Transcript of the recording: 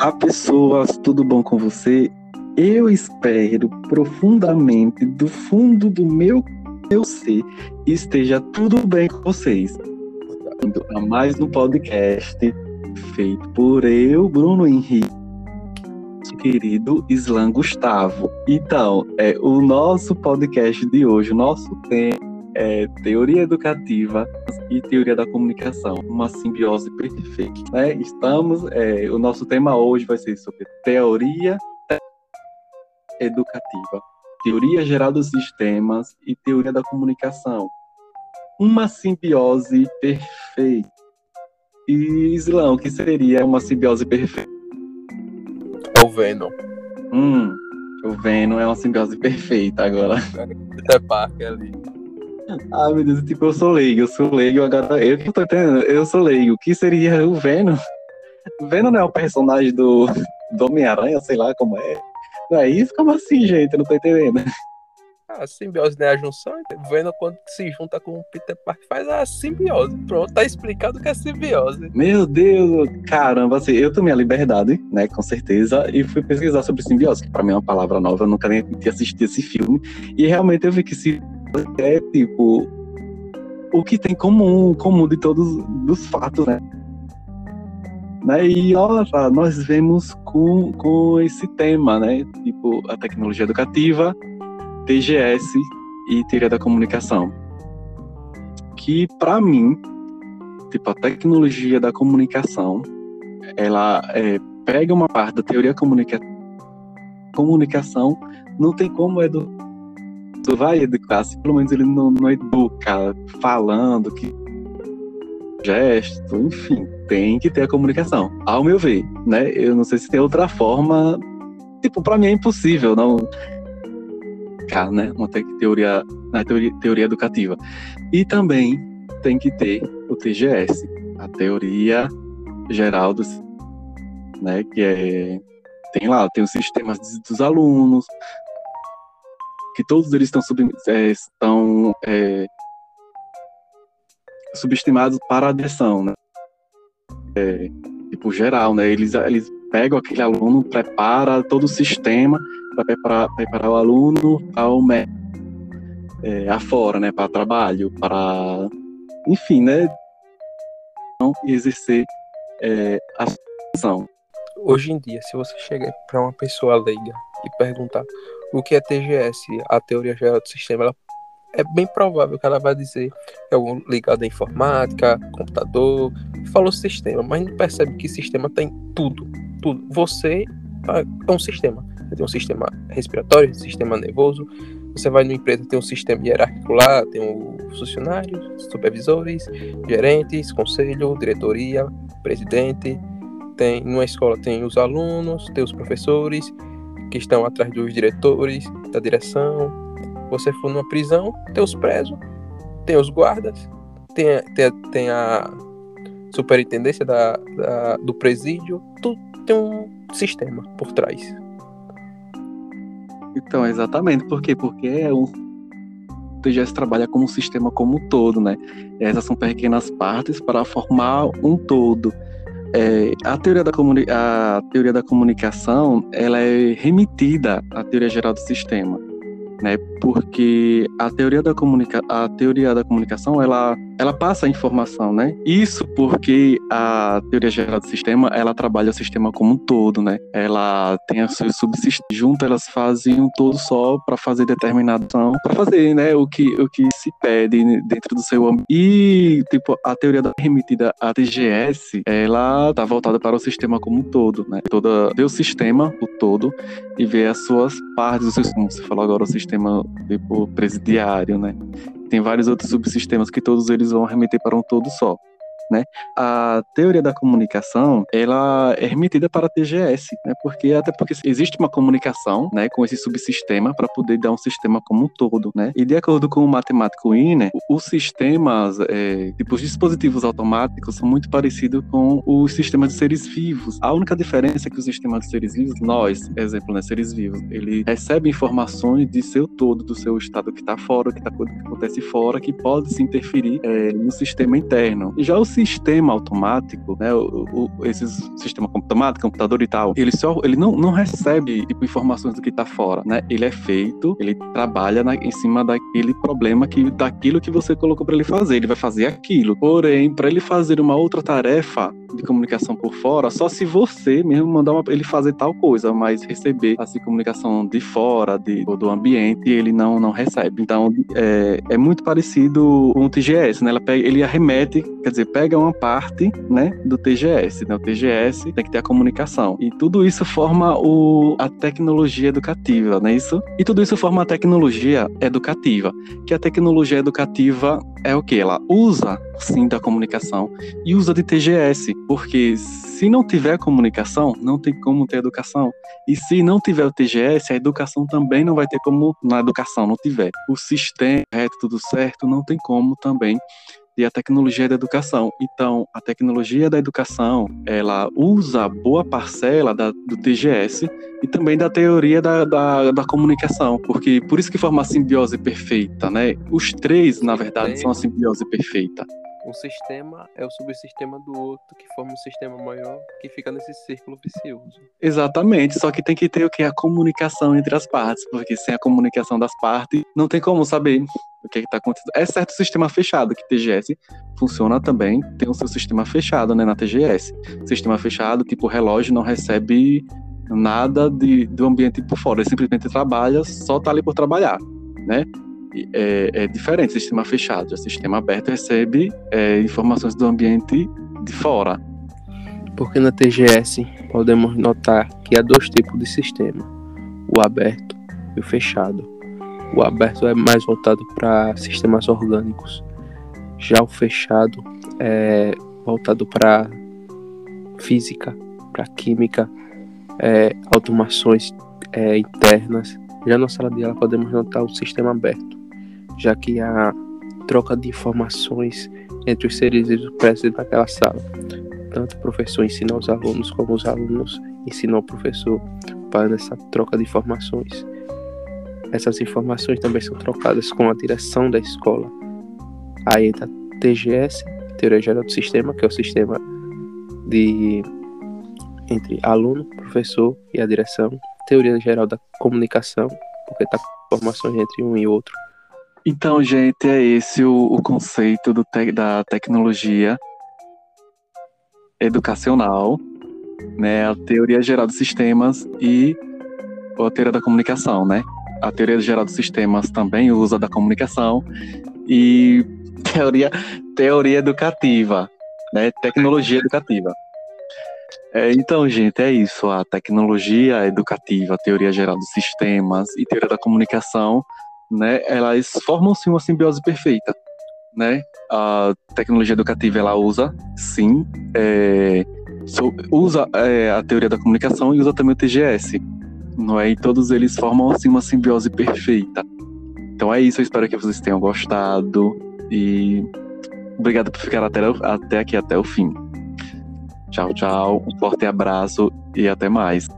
Olá, pessoas, tudo bom com você? Eu espero profundamente, do fundo do meu, meu ser, esteja tudo bem com vocês. A mais um podcast feito por eu, Bruno Henrique, querido Islam Gustavo. Então, é o nosso podcast de hoje, o nosso tema é, teoria educativa e teoria da comunicação, uma simbiose perfeita. Né? Estamos, é, o nosso tema hoje vai ser sobre teoria educativa, teoria geral dos sistemas e teoria da comunicação. Uma simbiose perfeita. E Islão, o que seria uma simbiose perfeita? O Venom. Hum, o Venom é uma simbiose perfeita agora. É Parker ali. Ai, meu Deus, tipo, eu sou leigo, eu sou leigo, agora eu que tô entendendo, eu sou leigo. O que seria o Venom? Venom não é o personagem do, do Homem-Aranha, sei lá como é. Não é isso? Como assim, gente? Eu não tô entendendo. A simbiose né? A junção. Venom, quando se junta com o Peter Parker, faz a simbiose. Pronto, tá explicado o que é simbiose. Meu Deus, caramba, assim, eu tomei a liberdade, né, com certeza, e fui pesquisar sobre simbiose, que pra mim é uma palavra nova, eu nunca nem tinha assistido esse filme, e realmente eu vi que se é tipo o que tem comum, comum de todos os fatos, né? né? E nós vemos com, com esse tema, né? Tipo, a tecnologia educativa, TGS e teoria da comunicação. Que para mim, tipo, a tecnologia da comunicação, ela é, pega uma parte da teoria comunica comunicação, não tem como educar vai educar, se pelo menos ele não, não educa falando, que gesto, enfim, tem que ter a comunicação, ao meu ver, né? Eu não sei se tem outra forma, tipo, para mim é impossível não né? Uma teoria, na teoria, teoria educativa. E também tem que ter o TGS, a teoria geral dos, né? Que é tem lá, tem os sistemas dos alunos, que todos eles estão, sub, é, estão é, subestimados para a direção, né? É, tipo, geral, né? Eles, eles pegam aquele aluno, prepara todo o sistema para preparar, preparar o aluno ao é, afora, né? Para trabalho, para, enfim, né? E exercer é, a ação. Hoje em dia, se você chegar para uma pessoa leiga e perguntar o que é TGS, a teoria geral do sistema, ela é bem provável que ela vai dizer que é algo ligado à informática, computador, falou sistema, mas não percebe que sistema tem tudo, tudo. Você é um sistema. Você tem um sistema respiratório, sistema nervoso. Você vai numa empresa, tem um sistema hierárquico lá, tem os funcionários, supervisores, gerentes, conselho, diretoria, presidente. Tem numa escola tem os alunos, tem os professores, que estão atrás dos diretores, da direção. Você for numa prisão, tem os presos, tem os guardas, tem, tem, tem a superintendência da, da, do presídio, tudo tem um sistema por trás. Então, exatamente. Por quê? Porque é um o TGS trabalha como um sistema como um todo, né? Essas são pequenas partes para formar um todo. É, a, teoria da a teoria da comunicação ela é remetida à teoria geral do sistema né? Porque a teoria da, comunica a teoria da comunicação, ela, ela passa a informação, né? Isso porque a teoria geral do sistema, ela trabalha o sistema como um todo, né? Ela tem os seus subsistemas, junto elas fazem um todo só para fazer determinação, para fazer, né, o que, o que se pede dentro do seu ambiente. E, tipo, a teoria da remetida à TGS, ela tá voltada para o sistema como um todo, né? Toda, o sistema, o todo, e ver as suas partes, como você falou agora, o sistema tipo presidiário, né? Tem vários outros subsistemas que todos eles vão remeter para um todo só né? A teoria da comunicação, ela é remetida para a TGS, né? Porque até porque existe uma comunicação, né, com esse subsistema para poder dar um sistema como um todo, né? E de acordo com o matemático Wiener, os sistemas, é, tipo os dispositivos automáticos são muito parecidos com os sistemas de seres vivos. A única diferença é que os sistemas de seres vivos, nós, exemplo, né, seres vivos, ele recebe informações de seu todo, do seu estado que está fora, que, tá, que acontece fora, que pode se interferir é, no sistema interno. Já o sistema automático, né, o, o, esses sistema automático, computador e tal, ele só ele não, não recebe tipo, informações do que está fora, né? Ele é feito, ele trabalha na, em cima daquele problema que daquilo que você colocou para ele fazer. Ele vai fazer aquilo. Porém, para ele fazer uma outra tarefa de comunicação por fora, só se você mesmo mandar uma, ele fazer tal coisa, mas receber assim comunicação de fora de, do ambiente, ele não não recebe. Então é, é muito parecido com o TGS, né? Pega, ele arremete, quer dizer, pega uma parte, né, do TGS. Né? O TGS tem que ter a comunicação e tudo isso forma o, a tecnologia educativa, não é isso? E tudo isso forma a tecnologia educativa, que a tecnologia educativa é o que? Ela usa, sim, da comunicação e usa de TGS, porque se não tiver comunicação, não tem como ter educação. E se não tiver o TGS, a educação também não vai ter como, na educação não tiver. O sistema reto, tudo certo, não tem como também e a tecnologia da educação. Então, a tecnologia da educação, ela usa boa parcela da, do TGS e também da teoria da, da, da, comunicação, porque por isso que forma a simbiose perfeita, né? Os três, na verdade, são a simbiose perfeita. Um sistema é o subsistema do outro que forma um sistema maior que fica nesse círculo vicioso. Exatamente, só que tem que ter o que? A comunicação entre as partes, porque sem a comunicação das partes não tem como saber o que é está acontecendo. É certo o sistema fechado, que TGS funciona também, tem o seu sistema fechado né, na TGS. Sistema fechado, tipo, relógio não recebe nada de, do ambiente por fora, ele simplesmente trabalha, só está ali por trabalhar, né? É, é, diferente sistema fechado. O sistema aberto recebe é, informações do ambiente de fora. Porque na TGS podemos notar que há dois tipos de sistema: o aberto e o fechado. O aberto é mais voltado para sistemas orgânicos, já o fechado é voltado para física, para química, é, automações é, internas. Já na sala de aula podemos notar o sistema aberto, já que a troca de informações entre os seres presentes naquela sala. Tanto o professor ensina aos alunos, como os alunos ensinam ao professor para essa troca de informações. Essas informações também são trocadas com a direção da escola. Aí entra TGS, Teoria Geral do Sistema, que é o sistema de entre aluno, professor e a direção. Teoria Geral da Comunicação, porque está informações entre um e outro. Então, gente, é esse o, o conceito te da tecnologia educacional, né? A teoria geral dos sistemas e a teoria da comunicação, né? a teoria geral dos sistemas também usa da comunicação e teoria, teoria educativa, né? Tecnologia educativa. É, então, gente, é isso. A tecnologia educativa, a teoria geral dos sistemas e teoria da comunicação, né? Elas formam-se uma simbiose perfeita, né? A tecnologia educativa, ela usa, sim, é, usa é, a teoria da comunicação e usa também o TGS, não é? E todos eles formam assim uma simbiose perfeita. Então é isso, eu espero que vocês tenham gostado e obrigado por ficar até, até aqui até o fim. Tchau, tchau, um forte abraço e até mais.